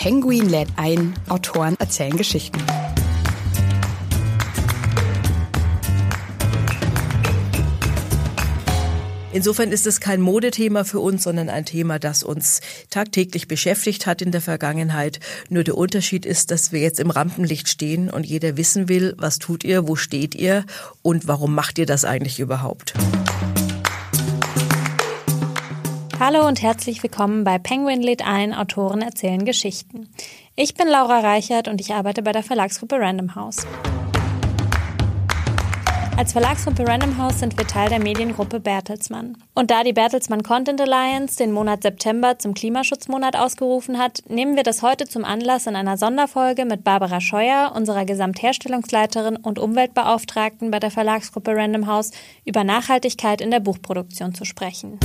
Penguin lädt ein, Autoren erzählen Geschichten. Insofern ist es kein Modethema für uns, sondern ein Thema, das uns tagtäglich beschäftigt hat in der Vergangenheit. Nur der Unterschied ist, dass wir jetzt im Rampenlicht stehen und jeder wissen will, was tut ihr, wo steht ihr und warum macht ihr das eigentlich überhaupt. Hallo und herzlich willkommen bei Penguin lädt ein, Autoren erzählen Geschichten. Ich bin Laura Reichert und ich arbeite bei der Verlagsgruppe Random House. Als Verlagsgruppe Random House sind wir Teil der Mediengruppe Bertelsmann. Und da die Bertelsmann Content Alliance den Monat September zum Klimaschutzmonat ausgerufen hat, nehmen wir das heute zum Anlass, in einer Sonderfolge mit Barbara Scheuer, unserer Gesamtherstellungsleiterin und Umweltbeauftragten bei der Verlagsgruppe Random House, über Nachhaltigkeit in der Buchproduktion zu sprechen.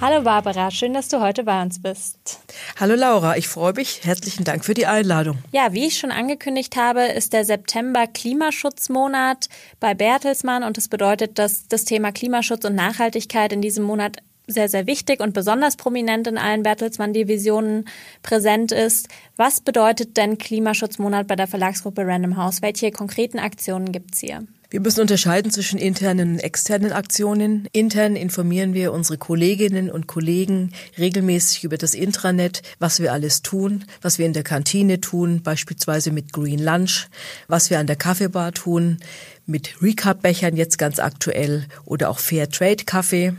Hallo Barbara, schön, dass du heute bei uns bist. Hallo Laura, ich freue mich. Herzlichen Dank für die Einladung. Ja, wie ich schon angekündigt habe, ist der September Klimaschutzmonat bei Bertelsmann und das bedeutet, dass das Thema Klimaschutz und Nachhaltigkeit in diesem Monat sehr, sehr wichtig und besonders prominent in allen Bertelsmann-Divisionen präsent ist. Was bedeutet denn Klimaschutzmonat bei der Verlagsgruppe Random House? Welche konkreten Aktionen gibt's hier? Wir müssen unterscheiden zwischen internen und externen Aktionen. Intern informieren wir unsere Kolleginnen und Kollegen regelmäßig über das Intranet, was wir alles tun, was wir in der Kantine tun, beispielsweise mit Green Lunch, was wir an der Kaffeebar tun, mit Recap-Bechern jetzt ganz aktuell oder auch Fair Trade Kaffee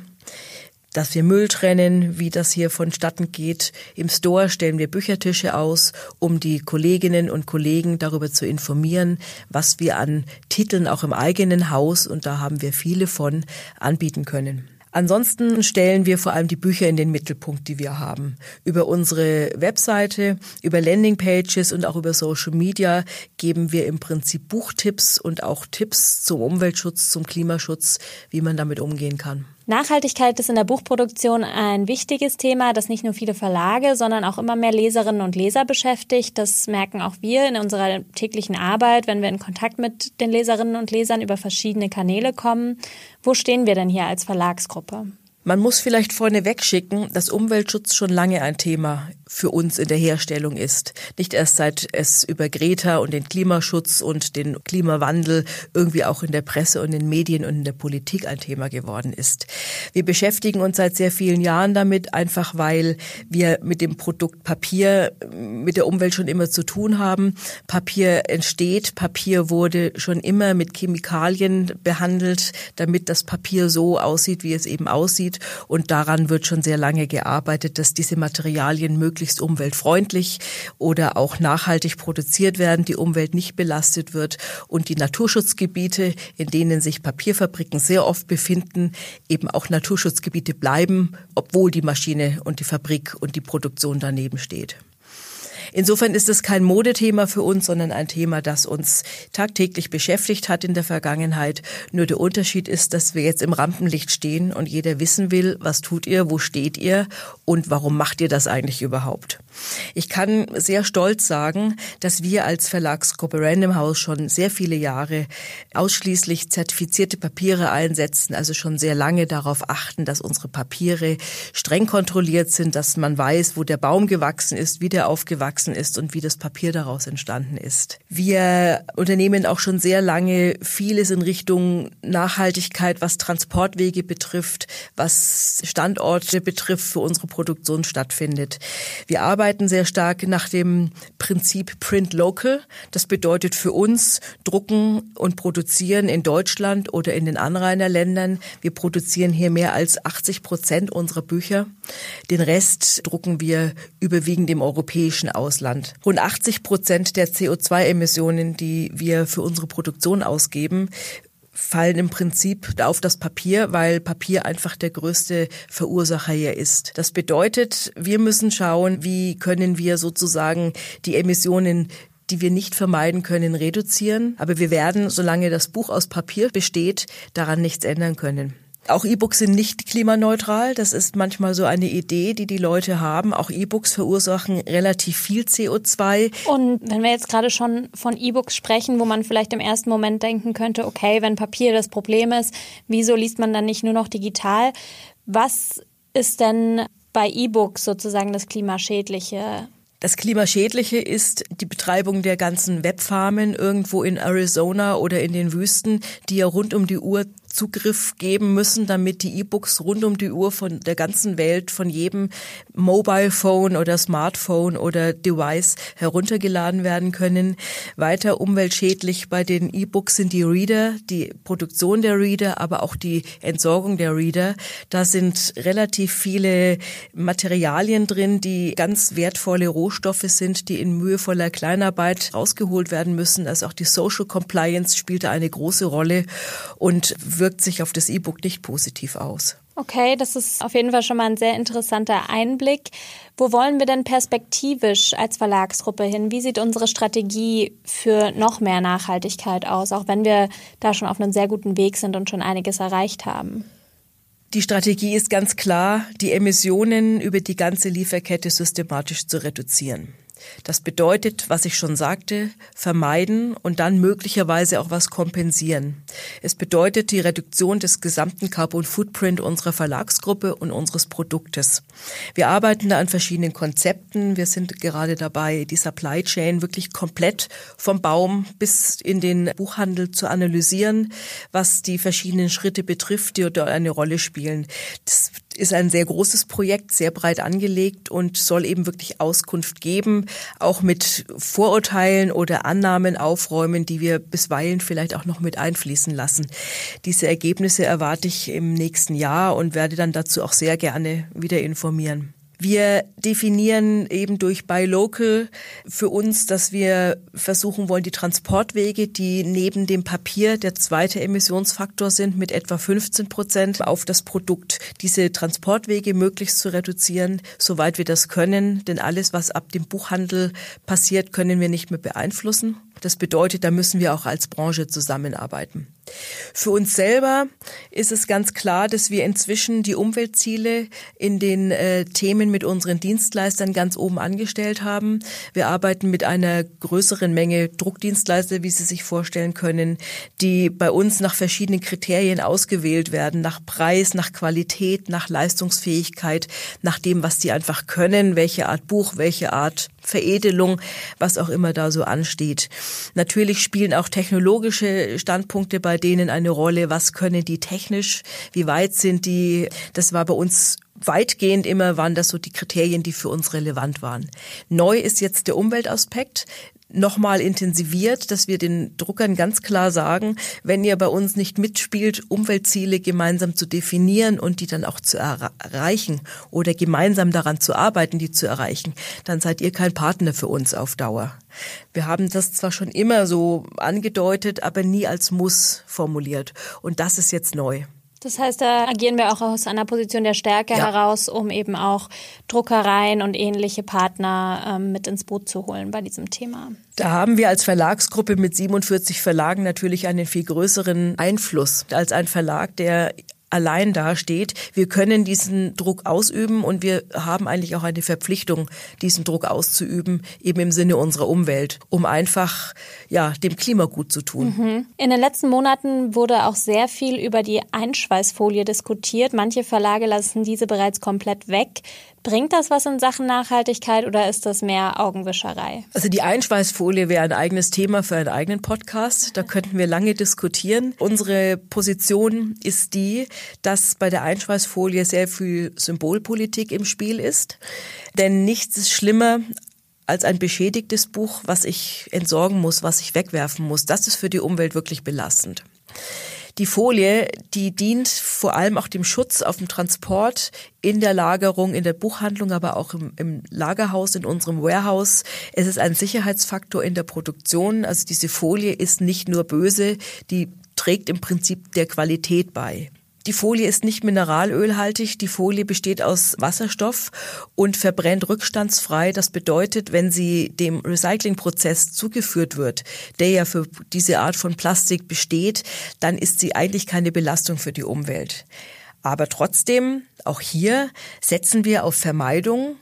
dass wir Müll trennen, wie das hier vonstatten geht. Im Store stellen wir Büchertische aus, um die Kolleginnen und Kollegen darüber zu informieren, was wir an Titeln auch im eigenen Haus, und da haben wir viele von, anbieten können. Ansonsten stellen wir vor allem die Bücher in den Mittelpunkt, die wir haben. Über unsere Webseite, über Landingpages und auch über Social Media geben wir im Prinzip Buchtipps und auch Tipps zum Umweltschutz, zum Klimaschutz, wie man damit umgehen kann. Nachhaltigkeit ist in der Buchproduktion ein wichtiges Thema, das nicht nur viele Verlage, sondern auch immer mehr Leserinnen und Leser beschäftigt. Das merken auch wir in unserer täglichen Arbeit, wenn wir in Kontakt mit den Leserinnen und Lesern über verschiedene Kanäle kommen. Wo stehen wir denn hier als Verlagsgruppe? Man muss vielleicht vorneweg schicken, dass Umweltschutz schon lange ein Thema für uns in der Herstellung ist. Nicht erst seit es über Greta und den Klimaschutz und den Klimawandel irgendwie auch in der Presse und in den Medien und in der Politik ein Thema geworden ist. Wir beschäftigen uns seit sehr vielen Jahren damit, einfach weil wir mit dem Produkt Papier mit der Umwelt schon immer zu tun haben. Papier entsteht, Papier wurde schon immer mit Chemikalien behandelt, damit das Papier so aussieht, wie es eben aussieht. Und daran wird schon sehr lange gearbeitet, dass diese Materialien möglichst möglichst umweltfreundlich oder auch nachhaltig produziert werden, die Umwelt nicht belastet wird und die Naturschutzgebiete, in denen sich Papierfabriken sehr oft befinden, eben auch Naturschutzgebiete bleiben, obwohl die Maschine und die Fabrik und die Produktion daneben steht. Insofern ist es kein Modethema für uns, sondern ein Thema, das uns tagtäglich beschäftigt hat in der Vergangenheit. Nur der Unterschied ist, dass wir jetzt im Rampenlicht stehen und jeder wissen will, was tut ihr, wo steht ihr und warum macht ihr das eigentlich überhaupt. Ich kann sehr stolz sagen, dass wir als Verlagsgruppe Random House schon sehr viele Jahre ausschließlich zertifizierte Papiere einsetzen, also schon sehr lange darauf achten, dass unsere Papiere streng kontrolliert sind, dass man weiß, wo der Baum gewachsen ist, wie der aufgewachsen gewachsen ist und wie das Papier daraus entstanden ist. Wir unternehmen auch schon sehr lange vieles in Richtung Nachhaltigkeit, was Transportwege betrifft, was Standorte betrifft, für unsere Produktion stattfindet. Wir arbeiten sehr stark nach dem Prinzip Print Local. Das bedeutet für uns drucken und produzieren in Deutschland oder in den Anrainerländern. Wir produzieren hier mehr als 80 Prozent unserer Bücher. Den Rest drucken wir überwiegend im europäischen Ausland. Ausland. Rund 80 Prozent der CO2-Emissionen, die wir für unsere Produktion ausgeben, fallen im Prinzip auf das Papier, weil Papier einfach der größte Verursacher hier ist. Das bedeutet, wir müssen schauen, wie können wir sozusagen die Emissionen die wir nicht vermeiden können, reduzieren. Aber wir werden, solange das Buch aus Papier besteht, daran nichts ändern können. Auch E-Books sind nicht klimaneutral. Das ist manchmal so eine Idee, die die Leute haben. Auch E-Books verursachen relativ viel CO2. Und wenn wir jetzt gerade schon von E-Books sprechen, wo man vielleicht im ersten Moment denken könnte, okay, wenn Papier das Problem ist, wieso liest man dann nicht nur noch digital? Was ist denn bei E-Books sozusagen das Klimaschädliche? Das Klimaschädliche ist die Betreibung der ganzen Webfarmen irgendwo in Arizona oder in den Wüsten, die ja rund um die Uhr Zugriff geben müssen, damit die E-Books rund um die Uhr von der ganzen Welt, von jedem Mobile Phone oder Smartphone oder Device heruntergeladen werden können. Weiter umweltschädlich bei den E-Books sind die Reader, die Produktion der Reader, aber auch die Entsorgung der Reader. Da sind relativ viele Materialien drin, die ganz wertvolle Rohstoffe sind, die in mühevoller Kleinarbeit rausgeholt werden müssen. Also auch die Social Compliance spielt da eine große Rolle und wirkt sich auf das E-Book nicht positiv aus. Okay, das ist auf jeden Fall schon mal ein sehr interessanter Einblick. Wo wollen wir denn perspektivisch als Verlagsgruppe hin? Wie sieht unsere Strategie für noch mehr Nachhaltigkeit aus, auch wenn wir da schon auf einem sehr guten Weg sind und schon einiges erreicht haben? Die Strategie ist ganz klar, die Emissionen über die ganze Lieferkette systematisch zu reduzieren. Das bedeutet, was ich schon sagte, vermeiden und dann möglicherweise auch was kompensieren. Es bedeutet die Reduktion des gesamten Carbon Footprint unserer Verlagsgruppe und unseres Produktes. Wir arbeiten da an verschiedenen Konzepten. Wir sind gerade dabei, die Supply Chain wirklich komplett vom Baum bis in den Buchhandel zu analysieren, was die verschiedenen Schritte betrifft, die dort eine Rolle spielen. Das ist ein sehr großes Projekt, sehr breit angelegt und soll eben wirklich Auskunft geben, auch mit Vorurteilen oder Annahmen aufräumen, die wir bisweilen vielleicht auch noch mit einfließen lassen. Diese Ergebnisse erwarte ich im nächsten Jahr und werde dann dazu auch sehr gerne wieder informieren. Wir definieren eben durch Buy Local für uns, dass wir versuchen wollen, die Transportwege, die neben dem Papier der zweite Emissionsfaktor sind, mit etwa 15 Prozent auf das Produkt, diese Transportwege möglichst zu reduzieren, soweit wir das können. Denn alles, was ab dem Buchhandel passiert, können wir nicht mehr beeinflussen. Das bedeutet, da müssen wir auch als Branche zusammenarbeiten. Für uns selber ist es ganz klar, dass wir inzwischen die Umweltziele in den äh, Themen mit unseren Dienstleistern ganz oben angestellt haben. Wir arbeiten mit einer größeren Menge Druckdienstleister, wie Sie sich vorstellen können, die bei uns nach verschiedenen Kriterien ausgewählt werden, nach Preis, nach Qualität, nach Leistungsfähigkeit, nach dem, was die einfach können, welche Art Buch, welche Art Veredelung, was auch immer da so ansteht. Natürlich spielen auch technologische Standpunkte bei denen eine Rolle. Was können die technisch? Wie weit sind die? Das war bei uns weitgehend immer waren das so die Kriterien, die für uns relevant waren. Neu ist jetzt der Umweltaspekt nochmal intensiviert, dass wir den Druckern ganz klar sagen, wenn ihr bei uns nicht mitspielt, Umweltziele gemeinsam zu definieren und die dann auch zu erreichen oder gemeinsam daran zu arbeiten, die zu erreichen, dann seid ihr kein Partner für uns auf Dauer. Wir haben das zwar schon immer so angedeutet, aber nie als Muss formuliert. Und das ist jetzt neu. Das heißt, da agieren wir auch aus einer Position der Stärke ja. heraus, um eben auch Druckereien und ähnliche Partner ähm, mit ins Boot zu holen bei diesem Thema. Da haben wir als Verlagsgruppe mit 47 Verlagen natürlich einen viel größeren Einfluss als ein Verlag, der allein dasteht. Wir können diesen Druck ausüben und wir haben eigentlich auch eine Verpflichtung, diesen Druck auszuüben, eben im Sinne unserer Umwelt, um einfach ja dem Klima gut zu tun. Mhm. In den letzten Monaten wurde auch sehr viel über die Einschweißfolie diskutiert. Manche Verlage lassen diese bereits komplett weg. Bringt das was in Sachen Nachhaltigkeit oder ist das mehr Augenwischerei? Also die Einschweißfolie wäre ein eigenes Thema für einen eigenen Podcast. Da könnten wir lange diskutieren. Unsere Position ist die, dass bei der Einschweißfolie sehr viel Symbolpolitik im Spiel ist. Denn nichts ist schlimmer als ein beschädigtes Buch, was ich entsorgen muss, was ich wegwerfen muss. Das ist für die Umwelt wirklich belastend. Die Folie, die dient vor allem auch dem Schutz auf dem Transport, in der Lagerung, in der Buchhandlung, aber auch im, im Lagerhaus, in unserem Warehouse. Es ist ein Sicherheitsfaktor in der Produktion. Also diese Folie ist nicht nur böse, die trägt im Prinzip der Qualität bei. Die Folie ist nicht mineralölhaltig, die Folie besteht aus Wasserstoff und verbrennt rückstandsfrei. Das bedeutet, wenn sie dem Recyclingprozess zugeführt wird, der ja für diese Art von Plastik besteht, dann ist sie eigentlich keine Belastung für die Umwelt. Aber trotzdem, auch hier setzen wir auf Vermeidung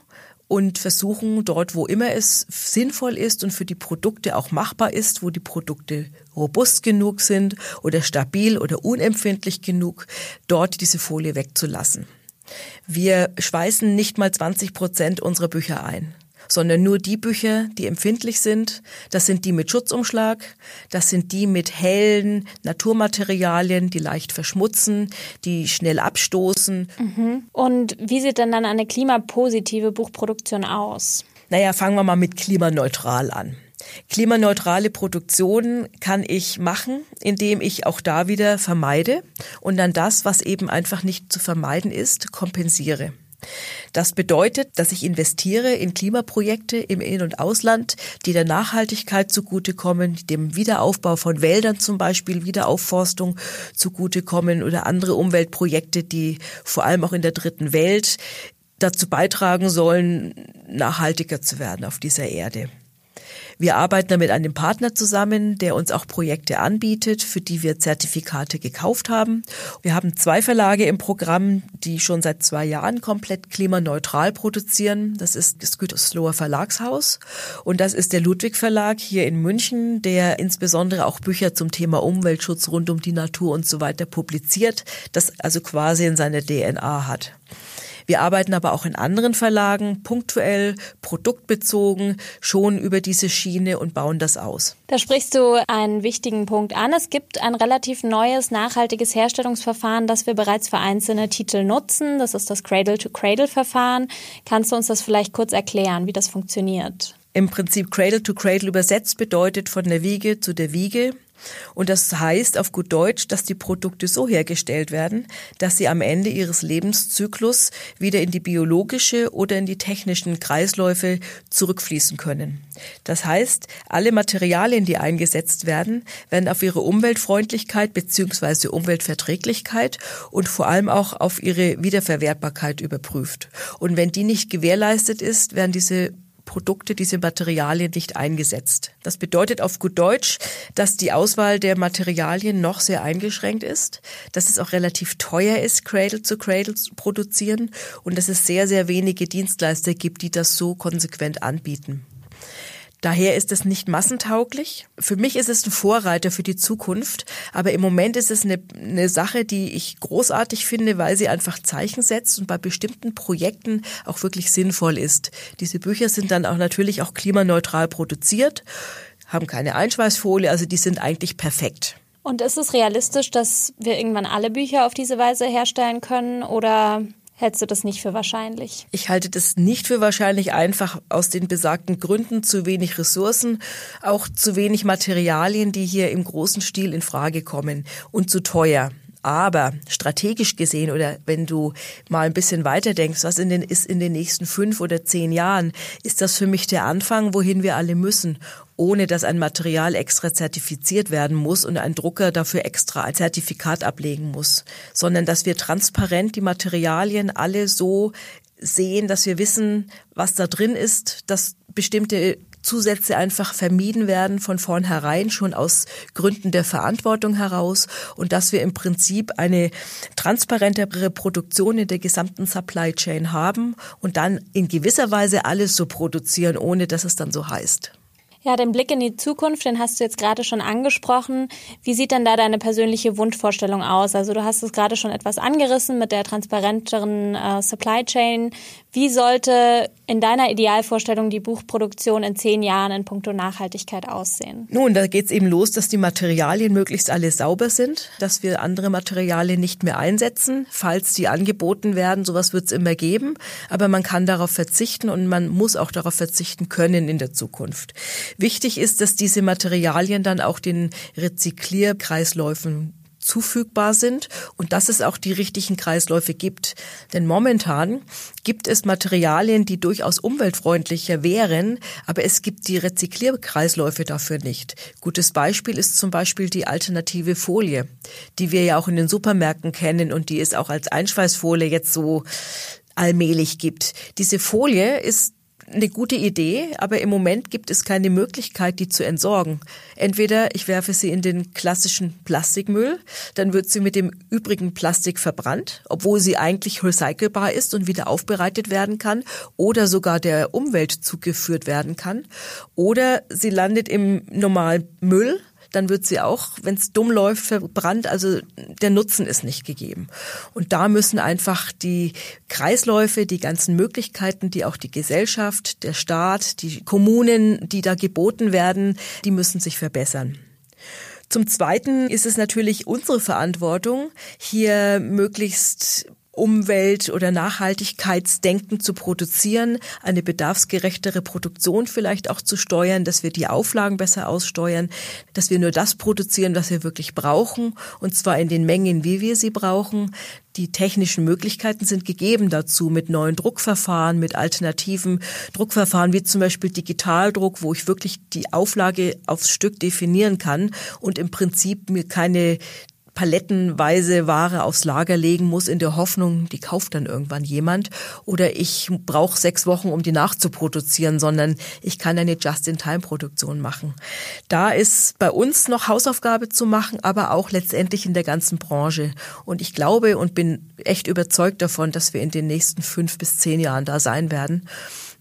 und versuchen dort, wo immer es sinnvoll ist und für die Produkte auch machbar ist, wo die Produkte robust genug sind oder stabil oder unempfindlich genug, dort diese Folie wegzulassen. Wir schweißen nicht mal 20 Prozent unserer Bücher ein sondern nur die Bücher, die empfindlich sind. Das sind die mit Schutzumschlag, das sind die mit hellen Naturmaterialien, die leicht verschmutzen, die schnell abstoßen. Mhm. Und wie sieht denn dann eine klimapositive Buchproduktion aus? Naja, fangen wir mal mit klimaneutral an. Klimaneutrale Produktion kann ich machen, indem ich auch da wieder vermeide und dann das, was eben einfach nicht zu vermeiden ist, kompensiere. Das bedeutet, dass ich investiere in Klimaprojekte im In- und Ausland, die der Nachhaltigkeit zugutekommen, dem Wiederaufbau von Wäldern zum Beispiel, Wiederaufforstung zugutekommen oder andere Umweltprojekte, die vor allem auch in der dritten Welt dazu beitragen sollen, nachhaltiger zu werden auf dieser Erde. Wir arbeiten da mit einem Partner zusammen, der uns auch Projekte anbietet, für die wir Zertifikate gekauft haben. Wir haben zwei Verlage im Programm, die schon seit zwei Jahren komplett klimaneutral produzieren. Das ist das Gütersloher Verlagshaus und das ist der Ludwig Verlag hier in München, der insbesondere auch Bücher zum Thema Umweltschutz rund um die Natur und so weiter publiziert, das also quasi in seiner DNA hat. Wir arbeiten aber auch in anderen Verlagen, punktuell, produktbezogen, schon über diese Schiene und bauen das aus. Da sprichst du einen wichtigen Punkt an. Es gibt ein relativ neues, nachhaltiges Herstellungsverfahren, das wir bereits für einzelne Titel nutzen. Das ist das Cradle-to-Cradle-Verfahren. Kannst du uns das vielleicht kurz erklären, wie das funktioniert? Im Prinzip Cradle to Cradle übersetzt bedeutet von der Wiege zu der Wiege. Und das heißt auf gut Deutsch, dass die Produkte so hergestellt werden, dass sie am Ende ihres Lebenszyklus wieder in die biologische oder in die technischen Kreisläufe zurückfließen können. Das heißt, alle Materialien, die eingesetzt werden, werden auf ihre Umweltfreundlichkeit bzw. Umweltverträglichkeit und vor allem auch auf ihre Wiederverwertbarkeit überprüft. Und wenn die nicht gewährleistet ist, werden diese Produkte, diese Materialien nicht eingesetzt. Das bedeutet auf gut Deutsch, dass die Auswahl der Materialien noch sehr eingeschränkt ist, dass es auch relativ teuer ist, Cradle zu Cradle zu produzieren und dass es sehr, sehr wenige Dienstleister gibt, die das so konsequent anbieten. Daher ist es nicht massentauglich. Für mich ist es ein Vorreiter für die Zukunft, aber im Moment ist es eine, eine Sache, die ich großartig finde, weil sie einfach Zeichen setzt und bei bestimmten Projekten auch wirklich sinnvoll ist. Diese Bücher sind dann auch natürlich auch klimaneutral produziert, haben keine Einschweißfolie, also die sind eigentlich perfekt. Und ist es realistisch, dass wir irgendwann alle Bücher auf diese Weise herstellen können oder Hältst du das nicht für wahrscheinlich? Ich halte das nicht für wahrscheinlich, einfach aus den besagten Gründen zu wenig Ressourcen, auch zu wenig Materialien, die hier im großen Stil in Frage kommen und zu teuer. Aber strategisch gesehen oder wenn du mal ein bisschen weiter denkst, was in den, ist in den nächsten fünf oder zehn Jahren, ist das für mich der Anfang, wohin wir alle müssen ohne dass ein Material extra zertifiziert werden muss und ein Drucker dafür extra ein Zertifikat ablegen muss, sondern dass wir transparent die Materialien alle so sehen, dass wir wissen, was da drin ist, dass bestimmte Zusätze einfach vermieden werden von vornherein, schon aus Gründen der Verantwortung heraus und dass wir im Prinzip eine transparentere Produktion in der gesamten Supply Chain haben und dann in gewisser Weise alles so produzieren, ohne dass es dann so heißt. Ja, den Blick in die Zukunft, den hast du jetzt gerade schon angesprochen. Wie sieht denn da deine persönliche Wunschvorstellung aus? Also du hast es gerade schon etwas angerissen mit der transparenteren äh, Supply Chain. Wie sollte in deiner Idealvorstellung die Buchproduktion in zehn Jahren in puncto Nachhaltigkeit aussehen? Nun, da geht es eben los, dass die Materialien möglichst alle sauber sind, dass wir andere Materialien nicht mehr einsetzen, falls die angeboten werden. Sowas wird es immer geben, aber man kann darauf verzichten und man muss auch darauf verzichten können in der Zukunft. Wichtig ist, dass diese Materialien dann auch den Rezyklierkreisläufen zufügbar sind und dass es auch die richtigen Kreisläufe gibt. Denn momentan gibt es Materialien, die durchaus umweltfreundlicher wären, aber es gibt die Rezyklierkreisläufe dafür nicht. Gutes Beispiel ist zum Beispiel die alternative Folie, die wir ja auch in den Supermärkten kennen und die es auch als Einschweißfolie jetzt so allmählich gibt. Diese Folie ist eine gute Idee, aber im Moment gibt es keine Möglichkeit, die zu entsorgen. Entweder ich werfe sie in den klassischen Plastikmüll, dann wird sie mit dem übrigen Plastik verbrannt, obwohl sie eigentlich recycelbar ist und wieder aufbereitet werden kann oder sogar der Umwelt zugeführt werden kann. Oder sie landet im normalen Müll, dann wird sie auch, wenn es dumm läuft, verbrannt. Also der Nutzen ist nicht gegeben. Und da müssen einfach die Kreisläufe, die ganzen Möglichkeiten, die auch die Gesellschaft, der Staat, die Kommunen, die da geboten werden, die müssen sich verbessern. Zum Zweiten ist es natürlich unsere Verantwortung, hier möglichst Umwelt- oder Nachhaltigkeitsdenken zu produzieren, eine bedarfsgerechtere Produktion vielleicht auch zu steuern, dass wir die Auflagen besser aussteuern, dass wir nur das produzieren, was wir wirklich brauchen, und zwar in den Mengen, wie wir sie brauchen. Die technischen Möglichkeiten sind gegeben dazu mit neuen Druckverfahren, mit alternativen Druckverfahren wie zum Beispiel Digitaldruck, wo ich wirklich die Auflage aufs Stück definieren kann und im Prinzip mir keine palettenweise Ware aufs Lager legen muss in der Hoffnung, die kauft dann irgendwann jemand oder ich brauche sechs Wochen, um die nachzuproduzieren, sondern ich kann eine Just-in-Time-Produktion machen. Da ist bei uns noch Hausaufgabe zu machen, aber auch letztendlich in der ganzen Branche. Und ich glaube und bin echt überzeugt davon, dass wir in den nächsten fünf bis zehn Jahren da sein werden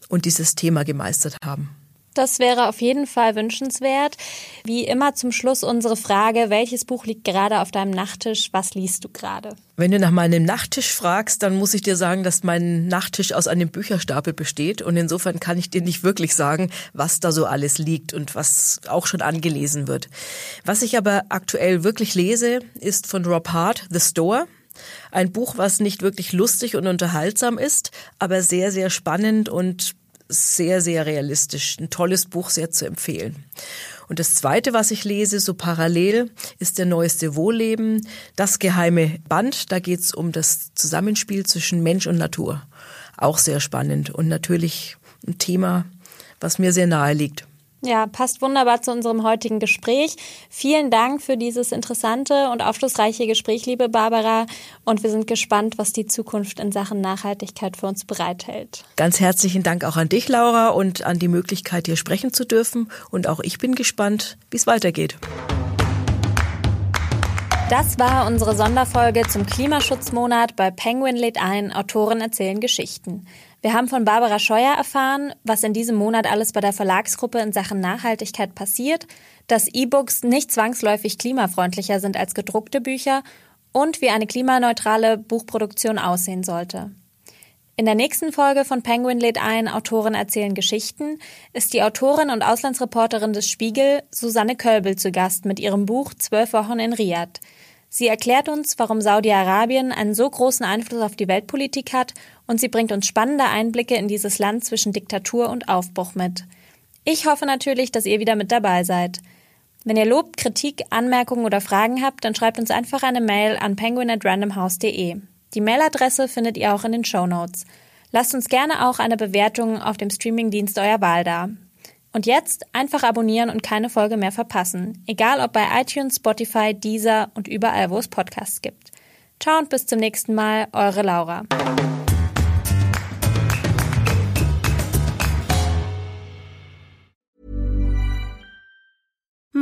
und dieses Thema gemeistert haben. Das wäre auf jeden Fall wünschenswert. Wie immer zum Schluss unsere Frage, welches Buch liegt gerade auf deinem Nachttisch? Was liest du gerade? Wenn du nach meinem Nachttisch fragst, dann muss ich dir sagen, dass mein Nachttisch aus einem Bücherstapel besteht. Und insofern kann ich dir nicht wirklich sagen, was da so alles liegt und was auch schon angelesen wird. Was ich aber aktuell wirklich lese, ist von Rob Hart, The Store. Ein Buch, was nicht wirklich lustig und unterhaltsam ist, aber sehr, sehr spannend und sehr, sehr realistisch. Ein tolles Buch, sehr zu empfehlen. Und das Zweite, was ich lese, so parallel, ist der neueste Wohlleben, das geheime Band. Da geht es um das Zusammenspiel zwischen Mensch und Natur. Auch sehr spannend und natürlich ein Thema, was mir sehr nahe liegt. Ja, passt wunderbar zu unserem heutigen Gespräch. Vielen Dank für dieses interessante und aufschlussreiche Gespräch, liebe Barbara. Und wir sind gespannt, was die Zukunft in Sachen Nachhaltigkeit für uns bereithält. Ganz herzlichen Dank auch an dich, Laura, und an die Möglichkeit, hier sprechen zu dürfen. Und auch ich bin gespannt, wie es weitergeht. Das war unsere Sonderfolge zum Klimaschutzmonat bei Penguin lädt ein, Autoren erzählen Geschichten. Wir haben von Barbara Scheuer erfahren, was in diesem Monat alles bei der Verlagsgruppe in Sachen Nachhaltigkeit passiert, dass E-Books nicht zwangsläufig klimafreundlicher sind als gedruckte Bücher und wie eine klimaneutrale Buchproduktion aussehen sollte. In der nächsten Folge von Penguin lädt ein, Autoren erzählen Geschichten, ist die Autorin und Auslandsreporterin des Spiegel Susanne Kölbel zu Gast mit ihrem Buch Zwölf Wochen in Riyadh. Sie erklärt uns, warum Saudi-Arabien einen so großen Einfluss auf die Weltpolitik hat und sie bringt uns spannende Einblicke in dieses Land zwischen Diktatur und Aufbruch mit. Ich hoffe natürlich, dass ihr wieder mit dabei seid. Wenn ihr Lob, Kritik, Anmerkungen oder Fragen habt, dann schreibt uns einfach eine Mail an penguin@randomhouse.de. Die Mailadresse findet ihr auch in den Show Notes. Lasst uns gerne auch eine Bewertung auf dem Streamingdienst eurer Wahl da. Und jetzt einfach abonnieren und keine Folge mehr verpassen. Egal ob bei iTunes, Spotify, Deezer und überall, wo es Podcasts gibt. Ciao und bis zum nächsten Mal, eure Laura.